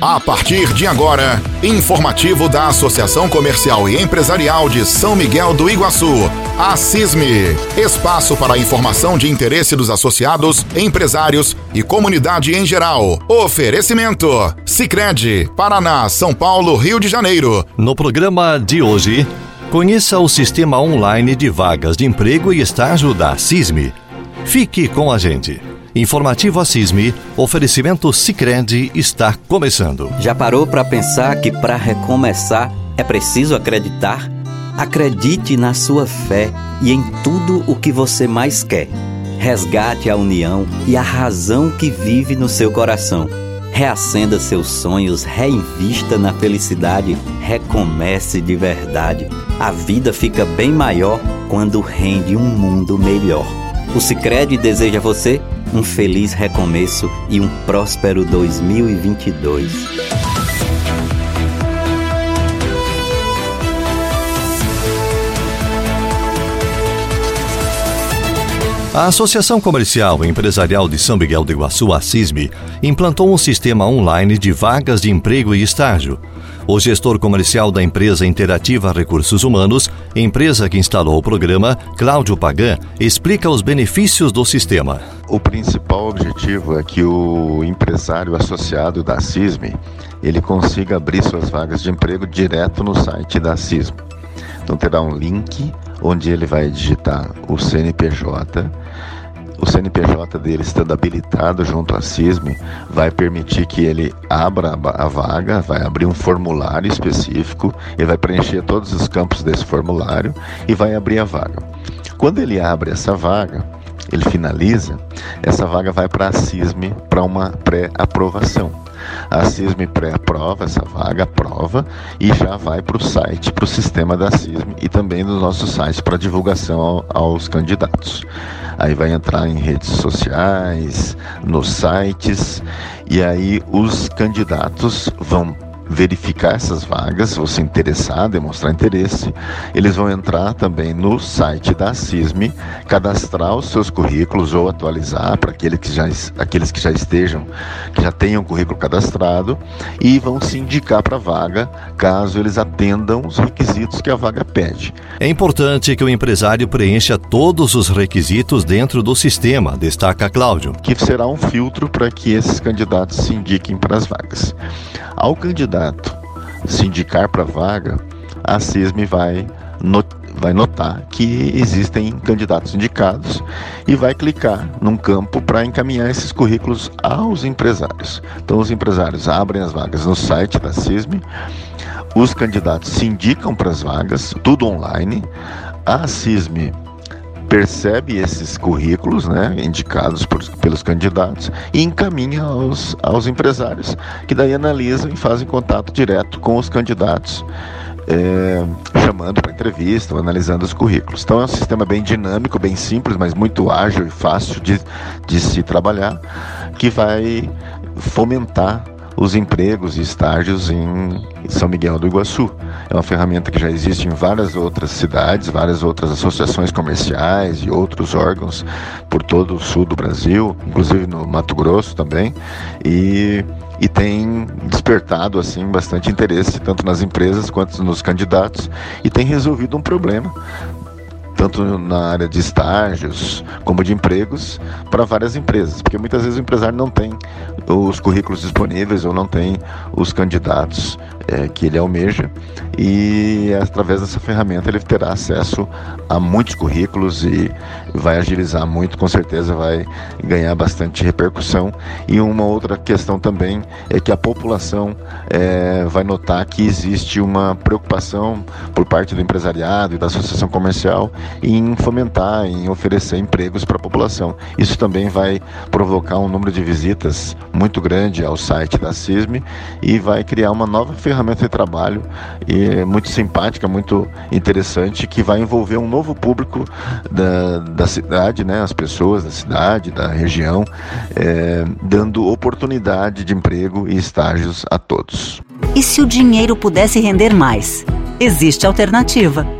A partir de agora, informativo da Associação Comercial e Empresarial de São Miguel do Iguaçu, a CISME. Espaço para informação de interesse dos associados, empresários e comunidade em geral. Oferecimento: Sicredi, Paraná, São Paulo, Rio de Janeiro. No programa de hoje, conheça o sistema online de vagas de emprego e estágio da CISME. Fique com a gente. Informativo Assisme, oferecimento Sicredi está começando. Já parou para pensar que para recomeçar é preciso acreditar? Acredite na sua fé e em tudo o que você mais quer. Resgate a união e a razão que vive no seu coração. Reacenda seus sonhos, reinvista na felicidade, recomece de verdade. A vida fica bem maior quando rende um mundo melhor. O Sicredi deseja a você um feliz recomeço e um próspero 2022. A Associação Comercial e Empresarial de São Miguel do Iguaçu, a CISME, implantou um sistema online de vagas de emprego e estágio o gestor comercial da empresa Interativa Recursos Humanos, empresa que instalou o programa, Cláudio Pagan, explica os benefícios do sistema. O principal objetivo é que o empresário associado da CISM ele consiga abrir suas vagas de emprego direto no site da CISM. Então terá um link onde ele vai digitar o CNPJ o CNPJ dele estando habilitado junto à CISM vai permitir que ele abra a vaga, vai abrir um formulário específico, ele vai preencher todos os campos desse formulário e vai abrir a vaga. Quando ele abre essa vaga, ele finaliza, essa vaga vai para a CISM para uma pré-aprovação. A CISM pré-aprova essa vaga, aprova e já vai para o site, para o sistema da CISM e também nos nossos sites para divulgação aos candidatos. Aí vai entrar em redes sociais, nos sites, e aí os candidatos vão verificar essas vagas, ou se interessar, demonstrar interesse, eles vão entrar também no site da CISM, cadastrar os seus currículos ou atualizar para aqueles que já, aqueles que já estejam, que já tenham currículo cadastrado, e vão se indicar para a vaga caso eles atendam os requisitos que a vaga pede. É importante que o empresário preencha todos os requisitos dentro do sistema, destaca Cláudio. Que será um filtro para que esses candidatos se indiquem para as vagas. Ao candidato se indicar para vaga, a CISM vai, not vai notar que existem candidatos indicados e vai clicar num campo para encaminhar esses currículos aos empresários. Então, os empresários abrem as vagas no site da CISM, os candidatos se indicam para as vagas, tudo online. A CISM percebe esses currículos né, indicados por, pelos candidatos e encaminha aos, aos empresários, que daí analisam e fazem contato direto com os candidatos. É, chamando para entrevista, analisando os currículos. Então é um sistema bem dinâmico, bem simples, mas muito ágil e fácil de, de se trabalhar, que vai fomentar os empregos e estágios em São Miguel do Iguaçu. É uma ferramenta que já existe em várias outras cidades, várias outras associações comerciais e outros órgãos por todo o sul do Brasil, inclusive no Mato Grosso também, e, e tem despertado assim bastante interesse tanto nas empresas quanto nos candidatos e tem resolvido um problema tanto na área de estágios como de empregos para várias empresas, porque muitas vezes o empresário não tem os currículos disponíveis ou não tem os candidatos é, que ele almeja e através dessa ferramenta ele terá acesso a muitos currículos e vai agilizar muito, com certeza vai ganhar bastante repercussão. E uma outra questão também é que a população é, vai notar que existe uma preocupação por parte do empresariado e da associação comercial em fomentar, em oferecer empregos para a população. Isso também vai provocar um número de visitas muito grande ao site da CISM e vai criar uma nova ferramenta de trabalho e muito simpática, muito interessante, que vai envolver um novo público da, da cidade, né, as pessoas da cidade, da região, é, dando oportunidade de emprego e estágios a todos. E se o dinheiro pudesse render mais? Existe alternativa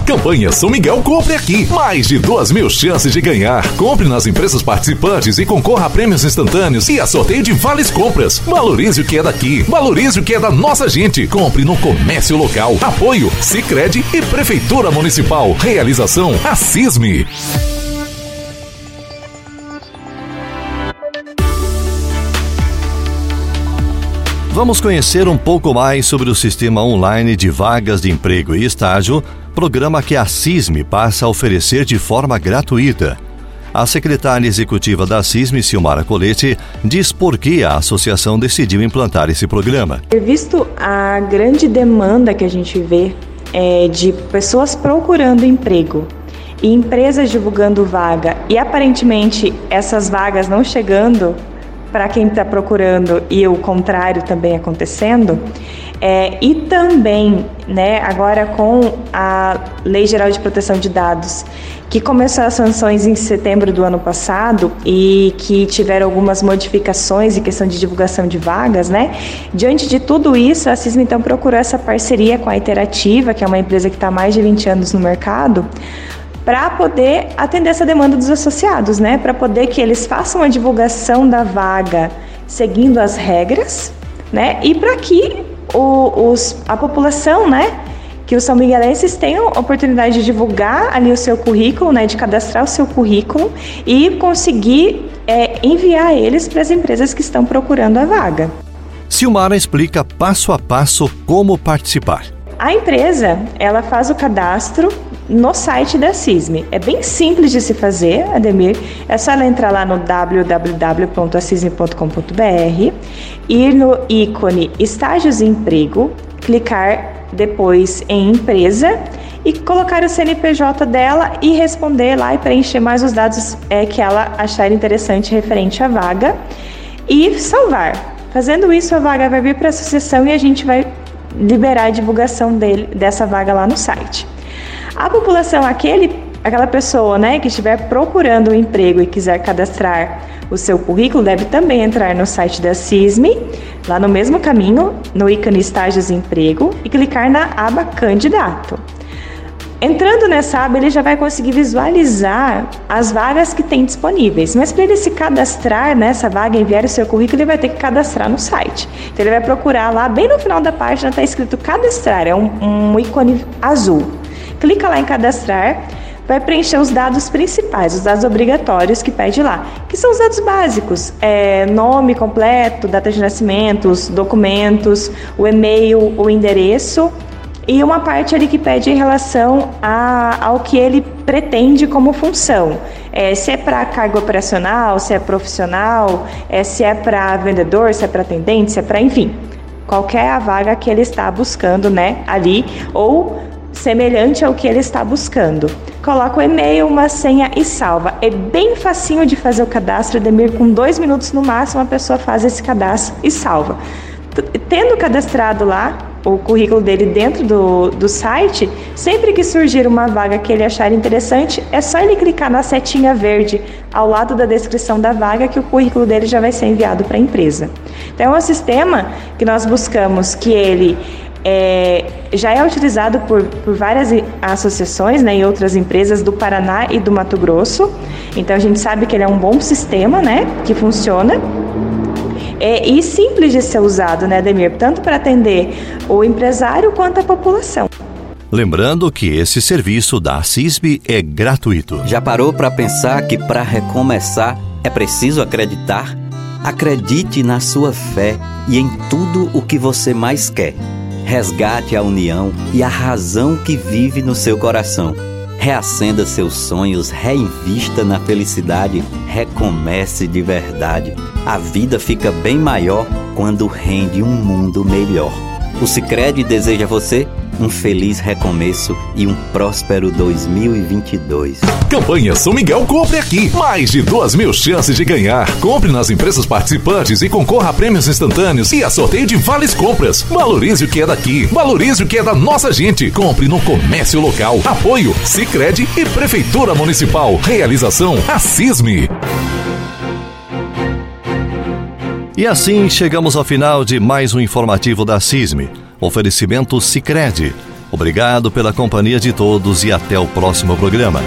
Campanha São Miguel Compre Aqui. Mais de duas mil chances de ganhar. Compre nas empresas participantes e concorra a prêmios instantâneos e a sorteio de vales compras. Valorize o que é daqui. Valorize o que é da nossa gente. Compre no comércio local. Apoio Sicredi e Prefeitura Municipal. Realização a CISME. Vamos conhecer um pouco mais sobre o sistema online de vagas de emprego e estágio, programa que a CISME passa a oferecer de forma gratuita. A secretária executiva da CISME, Silmara Colete, diz por que a associação decidiu implantar esse programa. Visto a grande demanda que a gente vê é, de pessoas procurando emprego e empresas divulgando vaga e aparentemente essas vagas não chegando para quem está procurando e o contrário também acontecendo. É, e também, né, agora com a Lei Geral de Proteção de Dados, que começou as sanções em setembro do ano passado e que tiveram algumas modificações em questão de divulgação de vagas, né? Diante de tudo isso, a CISM então procurou essa parceria com a Interativa, que é uma empresa que está há mais de 20 anos no mercado, para poder atender essa demanda dos associados, né? Para poder que eles façam a divulgação da vaga seguindo as regras, né? E para que o, os, a população, né? Que os são miguelenses tenham a oportunidade de divulgar ali o seu currículo, né? De cadastrar o seu currículo e conseguir é, enviar eles para as empresas que estão procurando a vaga. Silmara explica passo a passo como participar. A empresa, ela faz o cadastro no site da CISME. É bem simples de se fazer, Ademir. É só ela entrar lá no www.acisme.com.br, ir no ícone Estágios e Emprego, clicar depois em Empresa e colocar o CNPJ dela e responder lá e preencher mais os dados é, que ela achar interessante referente à vaga e salvar. Fazendo isso, a vaga vai vir para a associação e a gente vai liberar a divulgação dele, dessa vaga lá no site. A população, aquele, aquela pessoa né, que estiver procurando um emprego e quiser cadastrar o seu currículo, deve também entrar no site da CISME, lá no mesmo caminho, no ícone Estágios e Emprego, e clicar na aba Candidato. Entrando nessa aba, ele já vai conseguir visualizar as vagas que tem disponíveis. Mas para ele se cadastrar nessa vaga, enviar o seu currículo, ele vai ter que cadastrar no site. Então ele vai procurar lá, bem no final da página está escrito cadastrar, é um, um ícone azul. Clica lá em cadastrar, vai preencher os dados principais, os dados obrigatórios que pede lá, que são os dados básicos: é, nome completo, data de nascimento, os documentos, o e-mail, o endereço e uma parte ali que pede em relação a, ao que ele pretende como função. É, se é para cargo operacional, se é profissional, é, se é para vendedor, se é para atendente, se é para, enfim, qualquer a vaga que ele está buscando, né, ali, ou semelhante ao que ele está buscando. Coloca o e-mail, uma senha e salva. É bem facinho de fazer o cadastro, Demir, com dois minutos no máximo a pessoa faz esse cadastro e salva. Tendo cadastrado lá, o currículo dele dentro do, do site, sempre que surgir uma vaga que ele achar interessante, é só ele clicar na setinha verde ao lado da descrição da vaga que o currículo dele já vai ser enviado para a empresa. Então é um sistema que nós buscamos que ele é, já é utilizado por, por várias associações né, e outras empresas do Paraná e do Mato Grosso. Então a gente sabe que ele é um bom sistema né, que funciona é, e simples de ser usado, né, Demir? Tanto para atender o empresário quanto a população. Lembrando que esse serviço da CISB é gratuito. Já parou para pensar que para recomeçar é preciso acreditar? Acredite na sua fé e em tudo o que você mais quer. Resgate a união e a razão que vive no seu coração reacenda seus sonhos, reinvista na felicidade, recomece de verdade. A vida fica bem maior quando rende um mundo melhor. O Sicredi deseja a você um feliz recomeço e um próspero 2022. Campanha São Miguel Compre Aqui. Mais de duas mil chances de ganhar. Compre nas empresas participantes e concorra a prêmios instantâneos e a sorteio de vales compras. Valorize o que é daqui. Valorize o que é da nossa gente. Compre no comércio local. Apoio Sicredi e Prefeitura Municipal. Realização Assisme. E assim chegamos ao final de mais um informativo da CISME. Oferecimento Sicredi. Obrigado pela companhia de todos e até o próximo programa.